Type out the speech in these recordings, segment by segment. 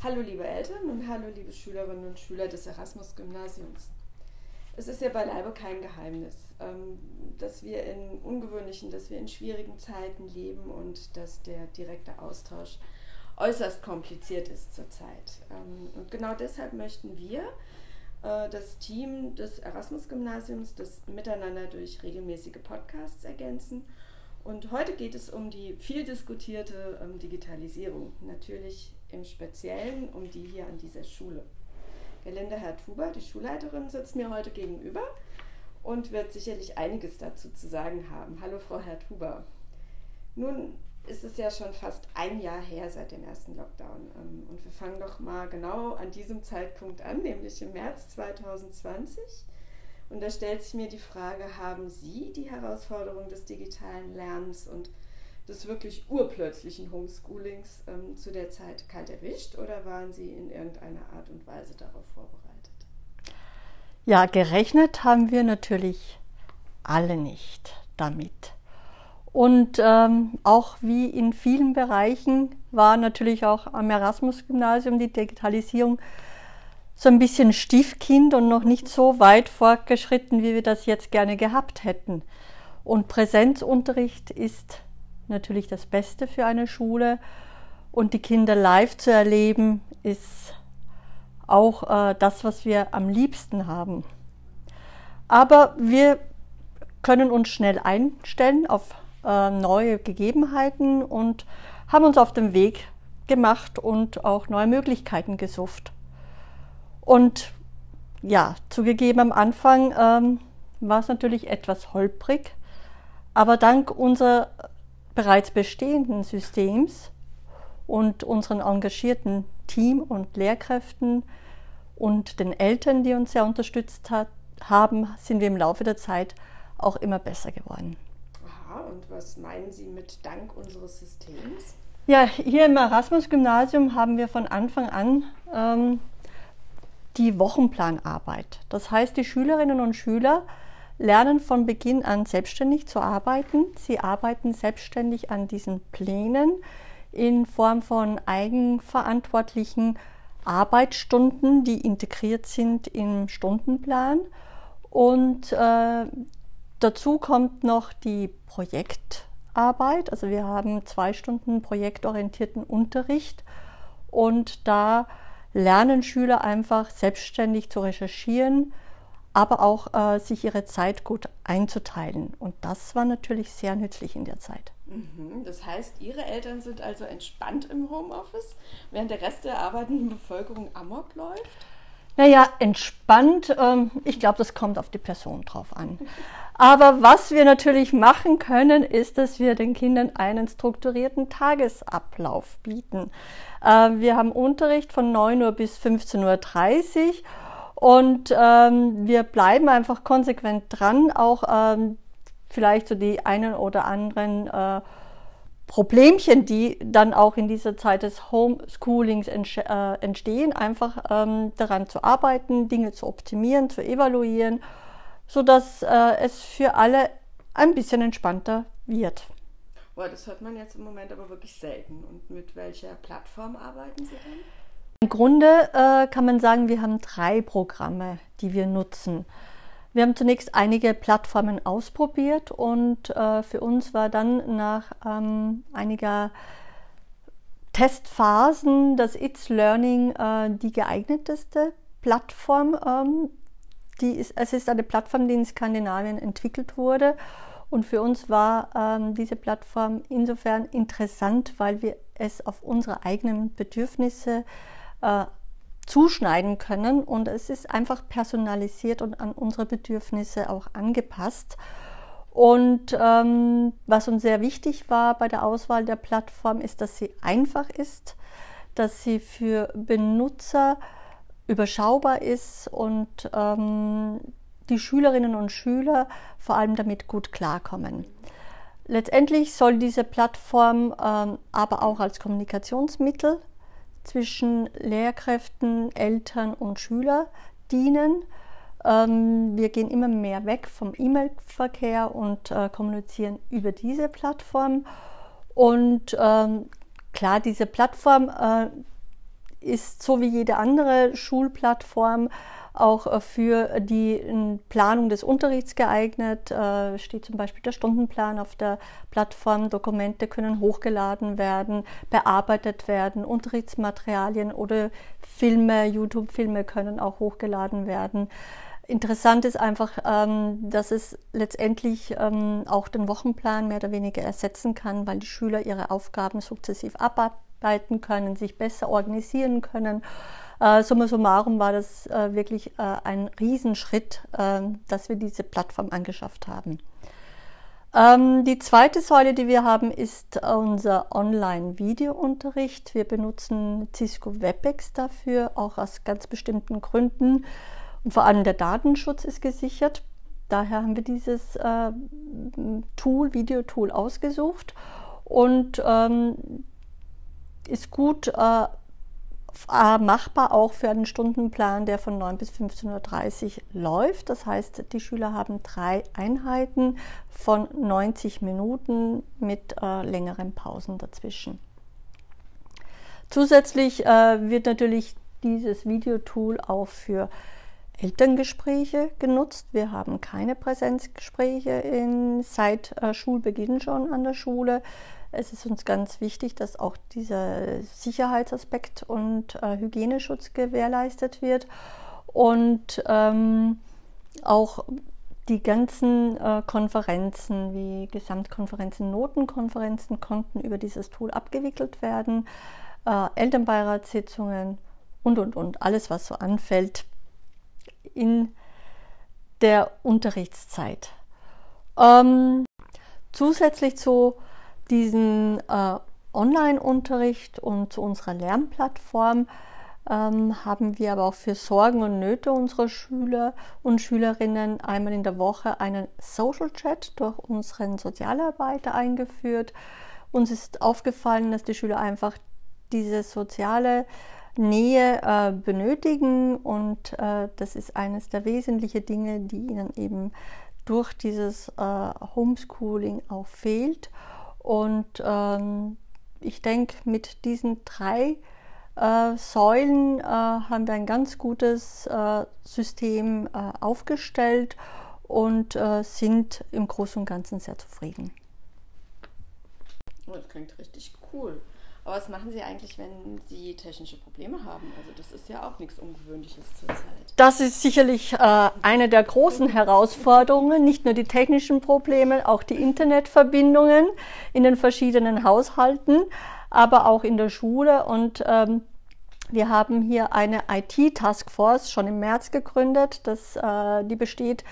Hallo liebe Eltern und hallo liebe Schülerinnen und Schüler des Erasmus-Gymnasiums. Es ist ja beileibe kein Geheimnis, ähm, dass wir in ungewöhnlichen, dass wir in schwierigen Zeiten leben und dass der direkte Austausch äußerst kompliziert ist zurzeit. Ähm, und genau deshalb möchten wir, äh, das Team des Erasmus-Gymnasiums, das miteinander durch regelmäßige Podcasts ergänzen. Und heute geht es um die viel diskutierte ähm, Digitalisierung. Natürlich im Speziellen um die hier an dieser Schule. Gerlinde Herr-Tuber, die Schulleiterin, sitzt mir heute gegenüber und wird sicherlich einiges dazu zu sagen haben. Hallo, Frau Herr-Tuber. Nun ist es ja schon fast ein Jahr her seit dem ersten Lockdown. Ähm, und wir fangen doch mal genau an diesem Zeitpunkt an, nämlich im März 2020. Und da stellt sich mir die Frage, haben Sie die Herausforderung des digitalen Lernens und des wirklich urplötzlichen Homeschoolings ähm, zu der Zeit kalt erwischt oder waren Sie in irgendeiner Art und Weise darauf vorbereitet? Ja, gerechnet haben wir natürlich alle nicht damit. Und ähm, auch wie in vielen Bereichen war natürlich auch am Erasmus-Gymnasium die Digitalisierung so ein bisschen Stiefkind und noch nicht so weit fortgeschritten, wie wir das jetzt gerne gehabt hätten. Und Präsenzunterricht ist natürlich das Beste für eine Schule. Und die Kinder live zu erleben, ist auch äh, das, was wir am liebsten haben. Aber wir können uns schnell einstellen auf äh, neue Gegebenheiten und haben uns auf den Weg gemacht und auch neue Möglichkeiten gesucht. Und ja, zugegeben am Anfang ähm, war es natürlich etwas holprig, aber dank unserer bereits bestehenden Systems und unseren engagierten Team und Lehrkräften und den Eltern, die uns sehr unterstützt hat, haben, sind wir im Laufe der Zeit auch immer besser geworden. Aha, und was meinen Sie mit Dank unseres Systems? Ja, hier im Erasmus-Gymnasium haben wir von Anfang an ähm, die Wochenplanarbeit. Das heißt, die Schülerinnen und Schüler lernen von Beginn an selbstständig zu arbeiten. Sie arbeiten selbstständig an diesen Plänen in Form von eigenverantwortlichen Arbeitsstunden, die integriert sind im Stundenplan. Und äh, dazu kommt noch die Projektarbeit. Also wir haben zwei Stunden projektorientierten Unterricht und da lernen Schüler einfach selbstständig zu recherchieren, aber auch äh, sich ihre Zeit gut einzuteilen. Und das war natürlich sehr nützlich in der Zeit. Mhm. Das heißt, Ihre Eltern sind also entspannt im Homeoffice, während der Rest der arbeitenden Bevölkerung amok läuft? Naja, entspannt, ähm, ich glaube, das kommt auf die Person drauf an. Aber was wir natürlich machen können, ist, dass wir den Kindern einen strukturierten Tagesablauf bieten. Äh, wir haben Unterricht von 9 Uhr bis 15.30 Uhr und ähm, wir bleiben einfach konsequent dran, auch ähm, vielleicht so die einen oder anderen äh, Problemchen, die dann auch in dieser Zeit des Homeschoolings äh, entstehen, einfach ähm, daran zu arbeiten, Dinge zu optimieren, zu evaluieren, sodass äh, es für alle ein bisschen entspannter wird. Boah, das hört man jetzt im Moment aber wirklich selten. Und mit welcher Plattform arbeiten Sie dann? Im Grunde äh, kann man sagen, wir haben drei Programme, die wir nutzen. Wir haben zunächst einige Plattformen ausprobiert und äh, für uns war dann nach ähm, einiger Testphasen das It's Learning äh, die geeigneteste Plattform. Ähm, die ist, es ist eine Plattform, die in Skandinavien entwickelt wurde. Und für uns war ähm, diese Plattform insofern interessant, weil wir es auf unsere eigenen Bedürfnisse äh, zuschneiden können und es ist einfach personalisiert und an unsere Bedürfnisse auch angepasst. Und ähm, was uns sehr wichtig war bei der Auswahl der Plattform, ist, dass sie einfach ist, dass sie für Benutzer überschaubar ist und ähm, die Schülerinnen und Schüler vor allem damit gut klarkommen. Letztendlich soll diese Plattform ähm, aber auch als Kommunikationsmittel zwischen Lehrkräften, Eltern und Schüler dienen. Ähm, wir gehen immer mehr weg vom E-Mail-Verkehr und äh, kommunizieren über diese Plattform. Und ähm, klar, diese Plattform äh, ist so wie jede andere Schulplattform auch äh, für die Planung des Unterrichts geeignet. Äh, steht zum Beispiel der Stundenplan auf der Plattform. Dokumente können hochgeladen werden, bearbeitet werden. Unterrichtsmaterialien oder Filme, YouTube-Filme können auch hochgeladen werden. Interessant ist einfach, ähm, dass es letztendlich ähm, auch den Wochenplan mehr oder weniger ersetzen kann, weil die Schüler ihre Aufgaben sukzessiv abarbeiten können, sich besser organisieren können äh, summa summarum war das äh, wirklich äh, ein Riesenschritt, äh, dass wir diese Plattform angeschafft haben. Ähm, die zweite Säule, die wir haben, ist unser Online-Videounterricht. Wir benutzen Cisco WebEx dafür, auch aus ganz bestimmten Gründen. Und vor allem der Datenschutz ist gesichert. Daher haben wir dieses äh, Tool, Videotool ausgesucht und ähm, ist gut äh, machbar auch für einen Stundenplan, der von 9 bis 15.30 Uhr läuft. Das heißt, die Schüler haben drei Einheiten von 90 Minuten mit äh, längeren Pausen dazwischen. Zusätzlich äh, wird natürlich dieses Videotool auch für Elterngespräche genutzt. Wir haben keine Präsenzgespräche in, seit äh, Schulbeginn schon an der Schule. Es ist uns ganz wichtig, dass auch dieser Sicherheitsaspekt und äh, Hygieneschutz gewährleistet wird und ähm, auch die ganzen äh, Konferenzen wie Gesamtkonferenzen, Notenkonferenzen konnten über dieses Tool abgewickelt werden, äh, Elternbeiratssitzungen und, und, und, alles, was so anfällt in der Unterrichtszeit. Ähm, zusätzlich zu diesen äh, Online-Unterricht und zu unserer Lernplattform ähm, haben wir aber auch für Sorgen und Nöte unserer Schüler und Schülerinnen einmal in der Woche einen Social Chat durch unseren Sozialarbeiter eingeführt. Uns ist aufgefallen, dass die Schüler einfach diese soziale Nähe äh, benötigen und äh, das ist eines der wesentlichen Dinge, die ihnen eben durch dieses äh, Homeschooling auch fehlt. Und ähm, ich denke, mit diesen drei äh, Säulen äh, haben wir ein ganz gutes äh, System aufgestellt und sind im Großen und Ganzen sehr zufrieden. Oh, das klingt richtig cool. Aber was machen Sie eigentlich, wenn Sie technische Probleme haben? Also das ist ja auch nichts Ungewöhnliches zurzeit. Das ist sicherlich äh, eine der großen Herausforderungen, nicht nur die technischen Probleme, auch die Internetverbindungen in den verschiedenen Haushalten, aber auch in der Schule. Und ähm, wir haben hier eine IT-Taskforce schon im März gegründet. Das, äh, die besteht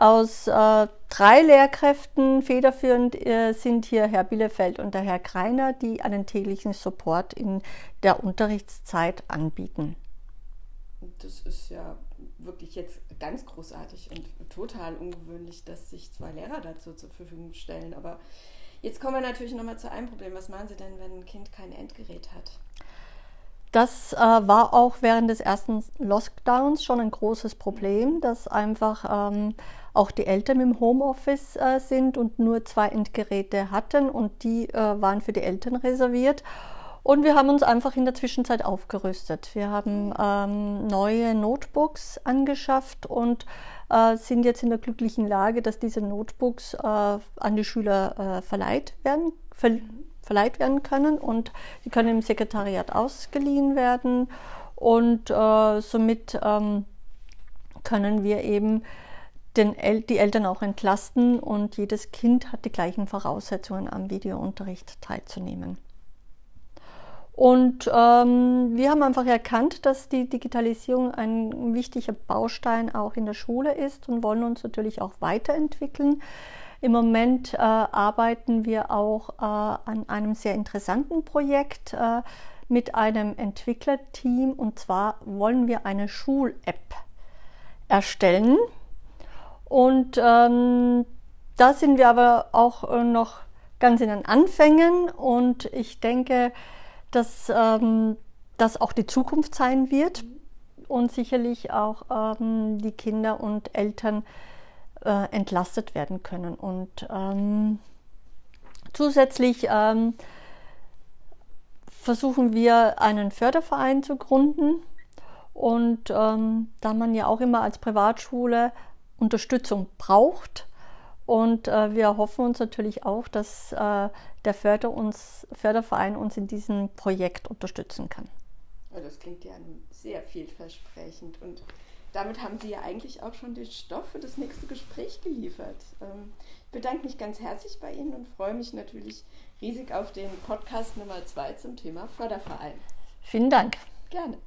aus äh, drei Lehrkräften federführend äh, sind hier Herr Bielefeld und der Herr Kreiner, die einen täglichen Support in der Unterrichtszeit anbieten. Das ist ja wirklich jetzt ganz großartig und total ungewöhnlich, dass sich zwei Lehrer dazu zur Verfügung stellen. Aber jetzt kommen wir natürlich nochmal zu einem Problem. Was machen Sie denn, wenn ein Kind kein Endgerät hat? Das äh, war auch während des ersten Lockdowns schon ein großes Problem, dass einfach ähm, auch die Eltern im Homeoffice äh, sind und nur zwei Endgeräte hatten und die äh, waren für die Eltern reserviert. Und wir haben uns einfach in der Zwischenzeit aufgerüstet. Wir haben ähm, neue Notebooks angeschafft und äh, sind jetzt in der glücklichen Lage, dass diese Notebooks äh, an die Schüler äh, verleiht werden, ver verleiht werden können und die können im Sekretariat ausgeliehen werden und äh, somit ähm, können wir eben den El die Eltern auch entlasten und jedes Kind hat die gleichen Voraussetzungen am Videounterricht teilzunehmen. Und ähm, wir haben einfach erkannt, dass die Digitalisierung ein wichtiger Baustein auch in der Schule ist und wollen uns natürlich auch weiterentwickeln. Im Moment äh, arbeiten wir auch äh, an einem sehr interessanten Projekt äh, mit einem Entwicklerteam und zwar wollen wir eine Schul-App erstellen. Und ähm, da sind wir aber auch äh, noch ganz in den Anfängen und ich denke, dass ähm, das auch die Zukunft sein wird und sicherlich auch ähm, die Kinder und Eltern äh, entlastet werden können. Und ähm, zusätzlich ähm, versuchen wir einen Förderverein zu gründen. Und ähm, da man ja auch immer als Privatschule Unterstützung braucht, und äh, wir hoffen uns natürlich auch, dass äh, der Förder uns, Förderverein uns in diesem Projekt unterstützen kann. das klingt ja sehr vielversprechend. Und damit haben Sie ja eigentlich auch schon den Stoff für das nächste Gespräch geliefert. Ähm, ich bedanke mich ganz herzlich bei Ihnen und freue mich natürlich riesig auf den Podcast Nummer 2 zum Thema Förderverein. Vielen Dank. Gerne.